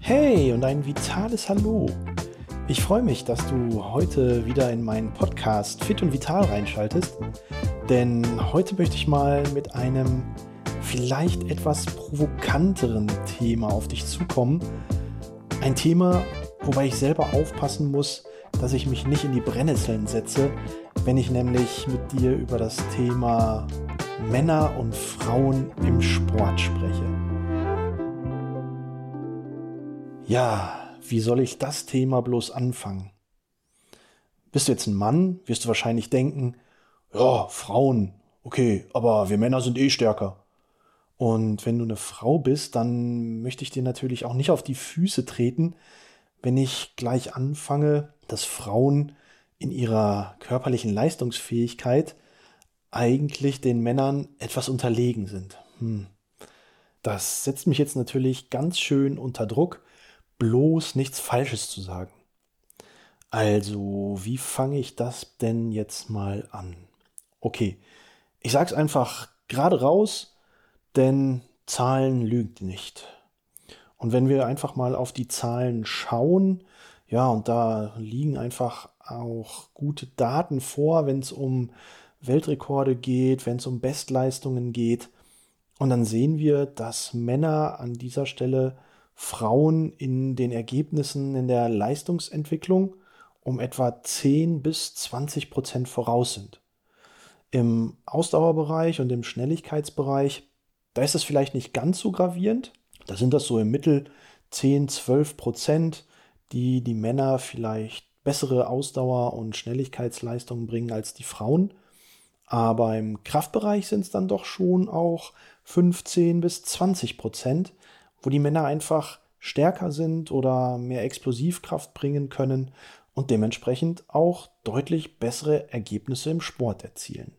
Hey und ein vitales Hallo. Ich freue mich, dass du heute wieder in meinen Podcast Fit und Vital reinschaltest, denn heute möchte ich mal mit einem vielleicht etwas provokanteren Thema auf dich zukommen. Ein Thema, wobei ich selber aufpassen muss, dass ich mich nicht in die Brennnesseln setze, wenn ich nämlich mit dir über das Thema Männer und Frauen im Sport spreche. Ja, wie soll ich das Thema bloß anfangen? Bist du jetzt ein Mann, wirst du wahrscheinlich denken, ja, Frauen, okay, aber wir Männer sind eh stärker. Und wenn du eine Frau bist, dann möchte ich dir natürlich auch nicht auf die Füße treten, wenn ich gleich anfange, dass Frauen in ihrer körperlichen Leistungsfähigkeit eigentlich den Männern etwas unterlegen sind. Hm. Das setzt mich jetzt natürlich ganz schön unter Druck, bloß nichts Falsches zu sagen. Also, wie fange ich das denn jetzt mal an? Okay, ich sag's einfach gerade raus, denn Zahlen lügt nicht. Und wenn wir einfach mal auf die Zahlen schauen, ja, und da liegen einfach auch gute Daten vor, wenn es um Weltrekorde geht, wenn es um Bestleistungen geht. Und dann sehen wir, dass Männer an dieser Stelle Frauen in den Ergebnissen in der Leistungsentwicklung um etwa 10 bis 20 Prozent voraus sind. Im Ausdauerbereich und im Schnelligkeitsbereich, da ist es vielleicht nicht ganz so gravierend. Da sind das so im Mittel 10, 12 Prozent, die die Männer vielleicht bessere Ausdauer- und Schnelligkeitsleistungen bringen als die Frauen. Aber im Kraftbereich sind es dann doch schon auch 15 bis 20 Prozent, wo die Männer einfach stärker sind oder mehr Explosivkraft bringen können und dementsprechend auch deutlich bessere Ergebnisse im Sport erzielen.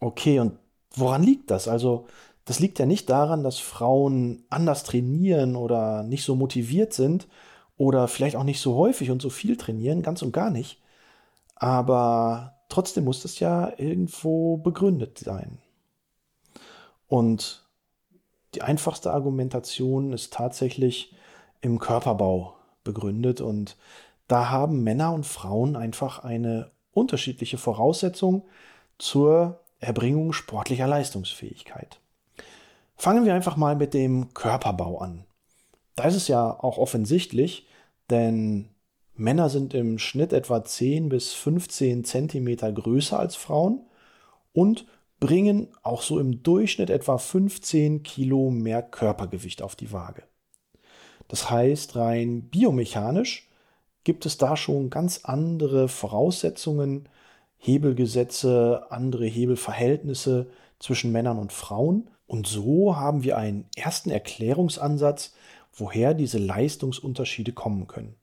Okay, und woran liegt das? Also, das liegt ja nicht daran, dass Frauen anders trainieren oder nicht so motiviert sind oder vielleicht auch nicht so häufig und so viel trainieren, ganz und gar nicht. Aber trotzdem muss das ja irgendwo begründet sein. Und die einfachste Argumentation ist tatsächlich im Körperbau begründet und da haben Männer und Frauen einfach eine unterschiedliche Voraussetzung zur Erbringung sportlicher Leistungsfähigkeit. Fangen wir einfach mal mit dem Körperbau an. Da ist es ja auch offensichtlich, denn Männer sind im Schnitt etwa 10 bis 15 Zentimeter größer als Frauen und bringen auch so im Durchschnitt etwa 15 Kilo mehr Körpergewicht auf die Waage. Das heißt, rein biomechanisch gibt es da schon ganz andere Voraussetzungen, Hebelgesetze, andere Hebelverhältnisse zwischen Männern und Frauen. Und so haben wir einen ersten Erklärungsansatz, woher diese Leistungsunterschiede kommen können.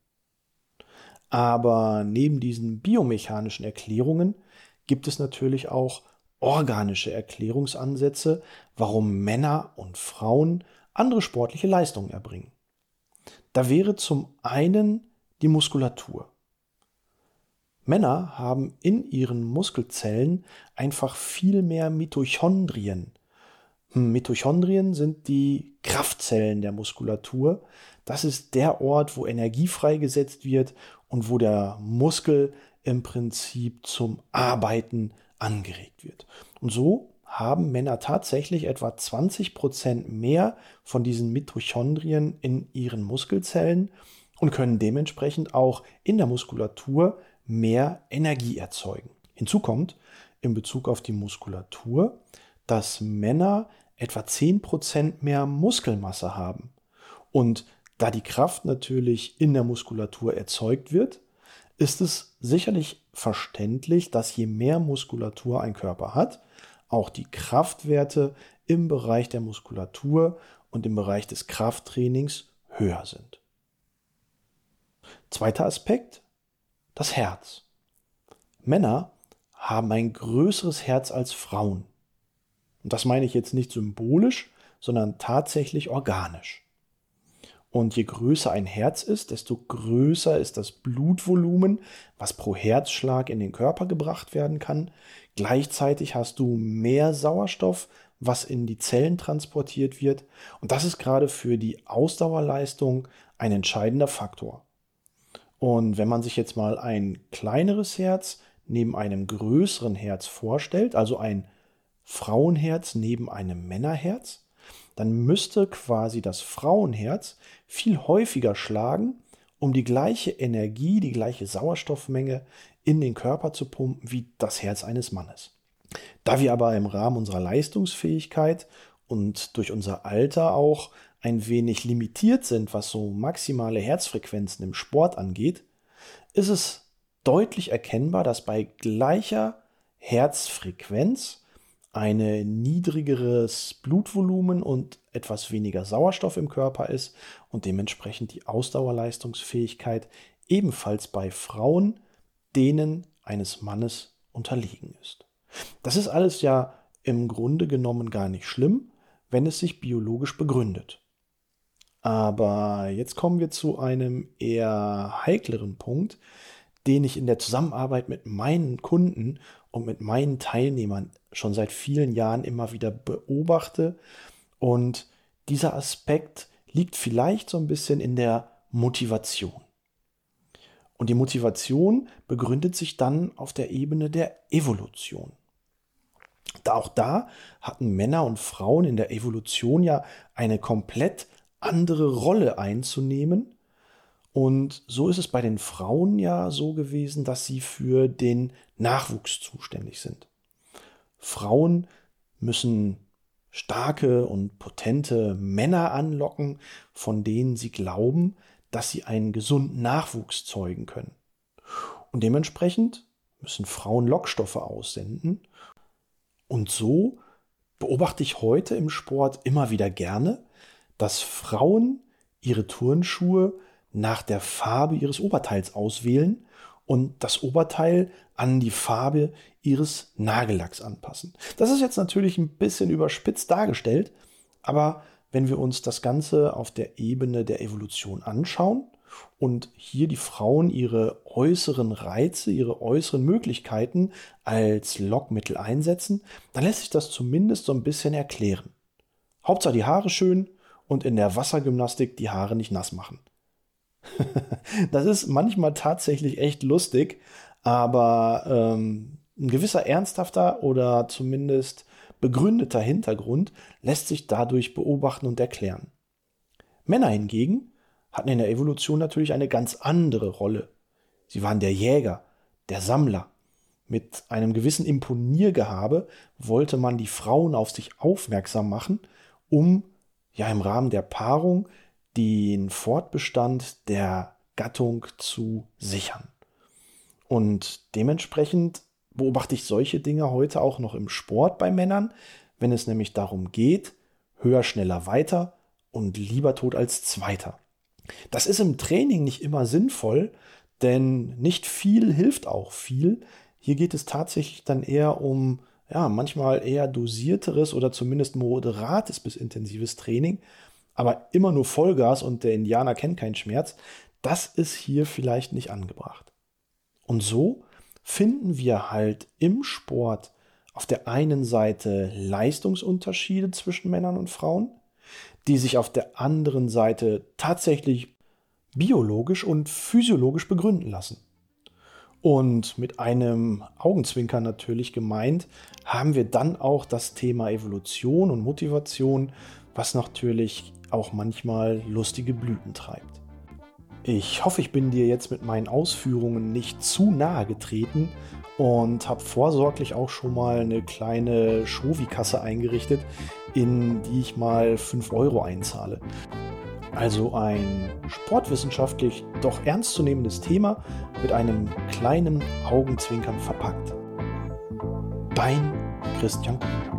Aber neben diesen biomechanischen Erklärungen gibt es natürlich auch organische Erklärungsansätze, warum Männer und Frauen andere sportliche Leistungen erbringen. Da wäre zum einen die Muskulatur. Männer haben in ihren Muskelzellen einfach viel mehr Mitochondrien. Hm, Mitochondrien sind die Kraftzellen der Muskulatur. Das ist der Ort, wo Energie freigesetzt wird und wo der Muskel im Prinzip zum Arbeiten angeregt wird. Und so haben Männer tatsächlich etwa 20 Prozent mehr von diesen Mitochondrien in ihren Muskelzellen und können dementsprechend auch in der Muskulatur mehr Energie erzeugen. Hinzu kommt in Bezug auf die Muskulatur, dass Männer etwa 10 Prozent mehr Muskelmasse haben. Und da die Kraft natürlich in der Muskulatur erzeugt wird, ist es sicherlich verständlich, dass je mehr Muskulatur ein Körper hat, auch die Kraftwerte im Bereich der Muskulatur und im Bereich des Krafttrainings höher sind. Zweiter Aspekt, das Herz. Männer haben ein größeres Herz als Frauen. Und das meine ich jetzt nicht symbolisch, sondern tatsächlich organisch. Und je größer ein Herz ist, desto größer ist das Blutvolumen, was pro Herzschlag in den Körper gebracht werden kann. Gleichzeitig hast du mehr Sauerstoff, was in die Zellen transportiert wird. Und das ist gerade für die Ausdauerleistung ein entscheidender Faktor. Und wenn man sich jetzt mal ein kleineres Herz neben einem größeren Herz vorstellt, also ein Frauenherz neben einem Männerherz, dann müsste quasi das Frauenherz viel häufiger schlagen, um die gleiche Energie, die gleiche Sauerstoffmenge in den Körper zu pumpen wie das Herz eines Mannes. Da wir aber im Rahmen unserer Leistungsfähigkeit und durch unser Alter auch ein wenig limitiert sind, was so maximale Herzfrequenzen im Sport angeht, ist es deutlich erkennbar, dass bei gleicher Herzfrequenz eine niedrigeres Blutvolumen und etwas weniger Sauerstoff im Körper ist und dementsprechend die Ausdauerleistungsfähigkeit ebenfalls bei Frauen denen eines Mannes unterlegen ist. Das ist alles ja im Grunde genommen gar nicht schlimm, wenn es sich biologisch begründet. Aber jetzt kommen wir zu einem eher heikleren Punkt, den ich in der Zusammenarbeit mit meinen Kunden und mit meinen Teilnehmern schon seit vielen Jahren immer wieder beobachte. Und dieser Aspekt liegt vielleicht so ein bisschen in der Motivation. Und die Motivation begründet sich dann auf der Ebene der Evolution. Da auch da hatten Männer und Frauen in der Evolution ja eine komplett andere Rolle einzunehmen und so ist es bei den Frauen ja so gewesen, dass sie für den Nachwuchs zuständig sind. Frauen müssen starke und potente Männer anlocken, von denen sie glauben, dass sie einen gesunden Nachwuchs zeugen können. Und dementsprechend müssen Frauen Lockstoffe aussenden. Und so beobachte ich heute im Sport immer wieder gerne, dass Frauen ihre Turnschuhe nach der Farbe ihres Oberteils auswählen und das Oberteil an die Farbe ihres Nagellacks anpassen. Das ist jetzt natürlich ein bisschen überspitzt dargestellt, aber wenn wir uns das Ganze auf der Ebene der Evolution anschauen und hier die Frauen ihre äußeren Reize, ihre äußeren Möglichkeiten als Lockmittel einsetzen, dann lässt sich das zumindest so ein bisschen erklären. Hauptsache die Haare schön und in der Wassergymnastik die Haare nicht nass machen. das ist manchmal tatsächlich echt lustig, aber ähm, ein gewisser ernsthafter oder zumindest begründeter Hintergrund lässt sich dadurch beobachten und erklären. Männer hingegen hatten in der Evolution natürlich eine ganz andere Rolle. Sie waren der Jäger, der Sammler. Mit einem gewissen Imponiergehabe wollte man die Frauen auf sich aufmerksam machen, um ja im Rahmen der Paarung den Fortbestand der Gattung zu sichern. Und dementsprechend beobachte ich solche Dinge heute auch noch im Sport bei Männern, wenn es nämlich darum geht, höher, schneller, weiter und lieber tot als zweiter. Das ist im Training nicht immer sinnvoll, denn nicht viel hilft auch viel. Hier geht es tatsächlich dann eher um ja, manchmal eher dosierteres oder zumindest moderates bis intensives Training, aber immer nur Vollgas und der Indianer kennt keinen Schmerz, das ist hier vielleicht nicht angebracht. Und so finden wir halt im Sport auf der einen Seite Leistungsunterschiede zwischen Männern und Frauen, die sich auf der anderen Seite tatsächlich biologisch und physiologisch begründen lassen. Und mit einem Augenzwinkern natürlich gemeint, haben wir dann auch das Thema Evolution und Motivation, was natürlich auch manchmal lustige Blüten treibt. Ich hoffe, ich bin dir jetzt mit meinen Ausführungen nicht zu nahe getreten und habe vorsorglich auch schon mal eine kleine Shovi-Kasse eingerichtet, in die ich mal 5 Euro einzahle. Also ein sportwissenschaftlich doch ernstzunehmendes Thema mit einem kleinen Augenzwinkern verpackt. Dein Christian Kuhn.